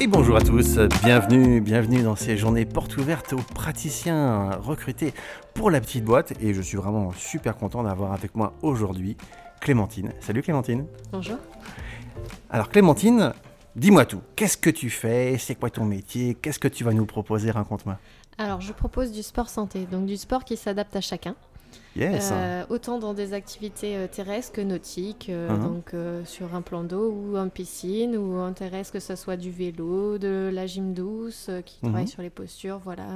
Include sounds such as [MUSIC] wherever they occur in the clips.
Et bonjour à tous, bienvenue, bienvenue dans ces journées portes ouvertes aux praticiens recrutés pour la petite boîte. Et je suis vraiment super content d'avoir avec moi aujourd'hui Clémentine. Salut Clémentine. Bonjour. Alors Clémentine, dis-moi tout. Qu'est-ce que tu fais? C'est quoi ton métier? Qu'est-ce que tu vas nous proposer? Raconte-moi. Alors, je propose du sport santé, donc du sport qui s'adapte à chacun. Yes. Euh, autant dans des activités euh, terrestres que nautiques, euh, Mhm. donc euh, sur un plan d'eau ou en piscine, ou en terrestre, que ce soit du vélo, de la gym douce, qui Mhm. travaille sur les postures, voilà.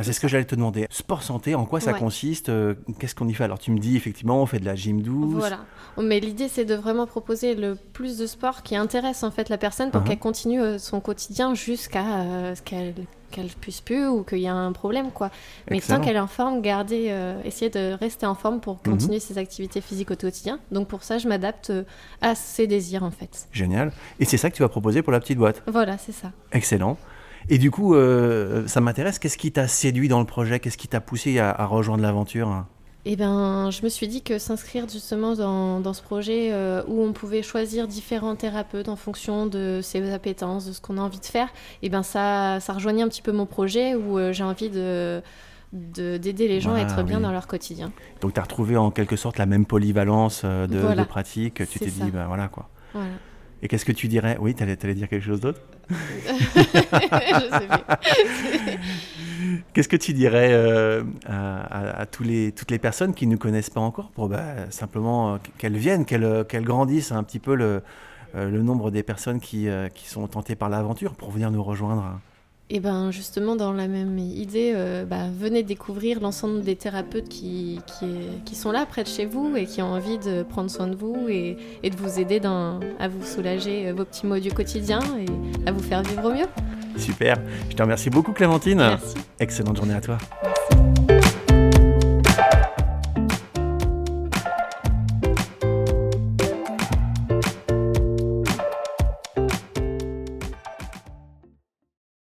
Ah, c'est ce que j'allais te demander. Sport santé, en quoi ça Ouais. consiste Euh, Qu'est-ce qu'on y fait? Alors tu me dis effectivement on fait de la gym douce. Voilà. Mais l'idée, c'est de vraiment proposer le plus de sport qui intéresse en fait la personne pour Mhm. qu'elle continue euh, son quotidien jusqu'à euh, ce qu'elle qu'elle puisse plus ou qu'il y a un problème quoi. Mais Excellent. tant qu'elle est en forme, garder, euh, essayer de rester en forme pour continuer ses activités physiques au quotidien. Donc pour ça, je m'adapte à ses désirs en fait. Génial. Et c'est ça que tu vas proposer pour la petite boîte? Voilà, c'est ça. Excellent. Et du coup, euh, ça m'intéresse. Qu'est-ce qui t'a séduit dans le projet? Qu'est-ce qui t'a poussé à, à rejoindre l'aventure? Et ben, je me suis dit que s'inscrire justement dans, dans ce projet euh, où on pouvait choisir différents thérapeutes en fonction de ses appétences, de ce qu'on a envie de faire, et ben ça, ça rejoignait un petit peu mon projet où euh, j'ai envie de de- d'aider les gens à être bien dans leur quotidien. Donc tu as retrouvé en quelque sorte la même polyvalence de, Voilà. de pratique. Tu t'es dit, ben voilà quoi. Voilà. Et qu'est-ce que tu dirais? Oui, tu allais, dire quelque chose d'autre? [LAUGHS] Je sais plus. [LAUGHS] Qu'est-ce que tu dirais euh, à, à- à tous les, toutes les personnes qui ne nous connaissent pas encore pour bah, simplement euh, qu'elles viennent, qu'elles euh, qu'elles grandissent un petit peu le, le nombre des personnes qui, qui sont tentées par l'aventure pour venir nous rejoindre? Et ben justement dans la même idée, euh, bah, venez découvrir l'ensemble des thérapeutes qui, qui, qui sont là près de chez vous et qui ont envie de prendre soin de vous et, et de vous aider dans, à vous soulager euh, vos petits maux du quotidien et à vous faire vivre au mieux. Super. Je te remercie beaucoup Clémentine. Merci. Excellente journée à toi.